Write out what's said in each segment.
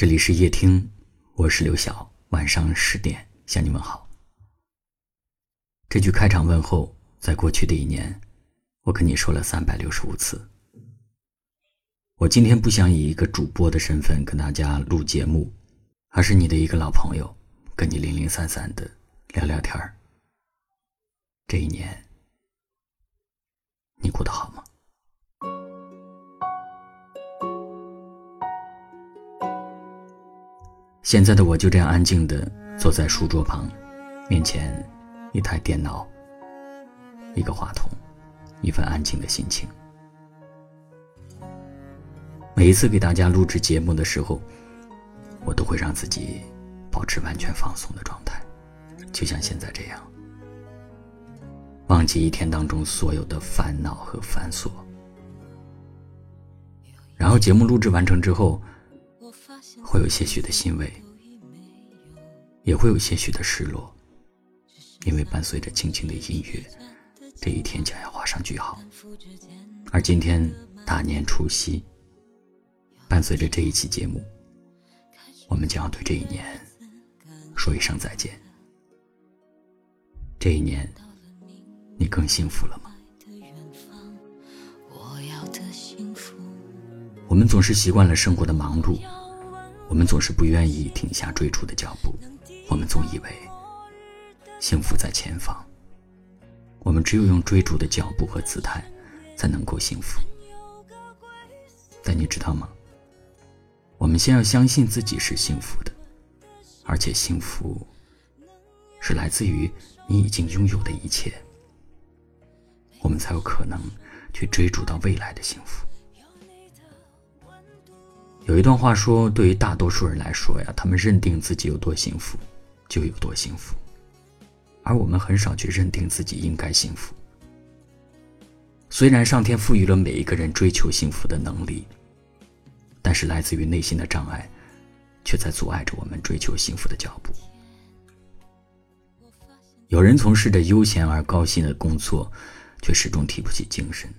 这里是夜听，我是刘晓。晚上十点向你们好。这句开场问候，在过去的一年，我跟你说了三百六十五次。我今天不想以一个主播的身份跟大家录节目，而是你的一个老朋友，跟你零零散散的聊聊天儿。这一年，你过得好吗？现在的我就这样安静的坐在书桌旁，面前一台电脑，一个话筒，一份安静的心情。每一次给大家录制节目的时候，我都会让自己保持完全放松的状态，就像现在这样，忘记一天当中所有的烦恼和繁琐。然后节目录制完成之后。会有些许的欣慰，也会有些许的失落，因为伴随着轻轻的音乐，这一天将要画上句号。而今天大年除夕，伴随着这一期节目，我们将要对这一年说一声再见。这一年，你更幸福了吗？我们总是习惯了生活的忙碌。我们总是不愿意停下追逐的脚步，我们总以为幸福在前方。我们只有用追逐的脚步和姿态，才能够幸福。但你知道吗？我们先要相信自己是幸福的，而且幸福是来自于你已经拥有的一切，我们才有可能去追逐到未来的幸福。有一段话说，对于大多数人来说呀，他们认定自己有多幸福，就有多幸福，而我们很少去认定自己应该幸福。虽然上天赋予了每一个人追求幸福的能力，但是来自于内心的障碍，却在阻碍着我们追求幸福的脚步。有人从事着悠闲而高薪的工作，却始终提不起精神；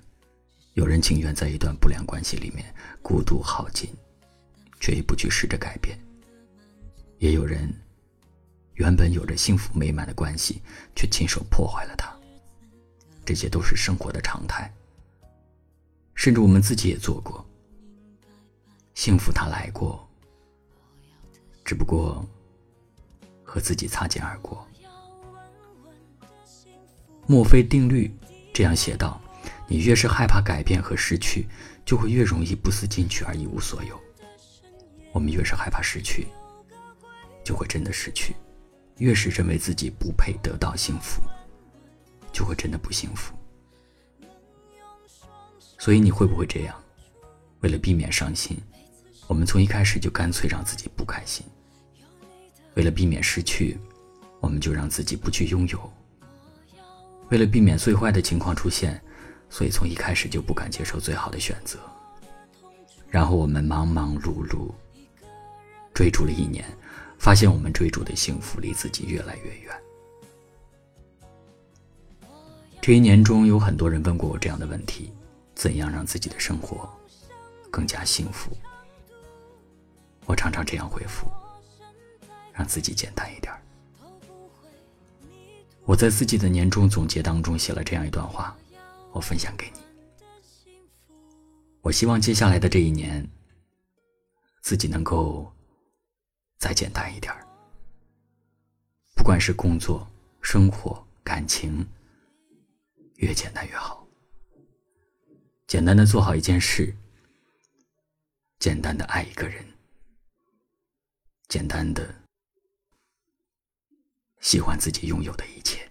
有人情愿在一段不良关系里面孤独耗尽。却也不去试着改变。也有人，原本有着幸福美满的关系，却亲手破坏了它。这些都是生活的常态，甚至我们自己也做过。幸福它来过，只不过和自己擦肩而过。墨菲定律这样写道：你越是害怕改变和失去，就会越容易不思进取而一无所有。我们越是害怕失去，就会真的失去；越是认为自己不配得到幸福，就会真的不幸福。所以你会不会这样？为了避免伤心，我们从一开始就干脆让自己不开心；为了避免失去，我们就让自己不去拥有；为了避免最坏的情况出现，所以从一开始就不敢接受最好的选择。然后我们忙忙碌碌。追逐了一年，发现我们追逐的幸福离自己越来越远。这一年中，有很多人问过我这样的问题：怎样让自己的生活更加幸福？我常常这样回复：让自己简单一点。我在自己的年终总结当中写了这样一段话，我分享给你。我希望接下来的这一年，自己能够。再简单一点儿，不管是工作、生活、感情，越简单越好。简单的做好一件事，简单的爱一个人，简单的喜欢自己拥有的一切。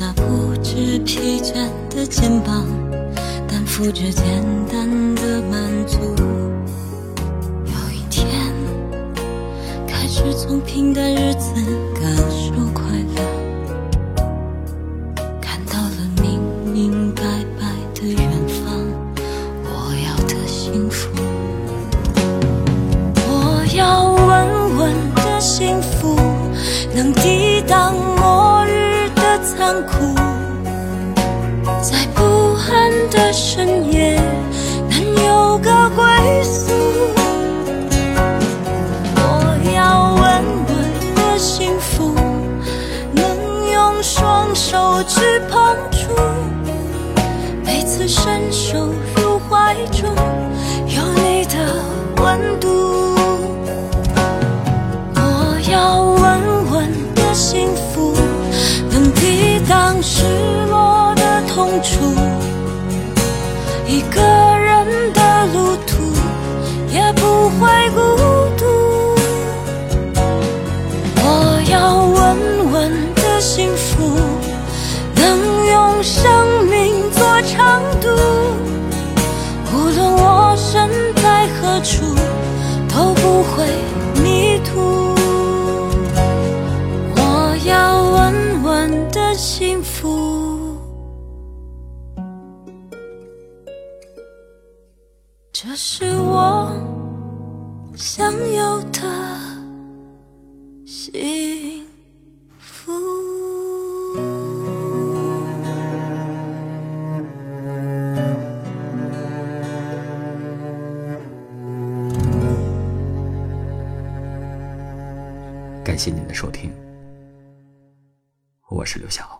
那不知疲倦的肩膀，担负着简单的满足。有一天，开始从平淡日子感受的深夜能有个归宿。我要稳稳的幸福，能用双手去碰触，每次伸手入怀中有你的温度。我要稳稳的幸福，能抵挡失落的痛楚。用生命做长度。无论我身在何处，都不会迷途。我要稳稳的幸福，这是我想有的幸感谢您的收听。我是刘晓。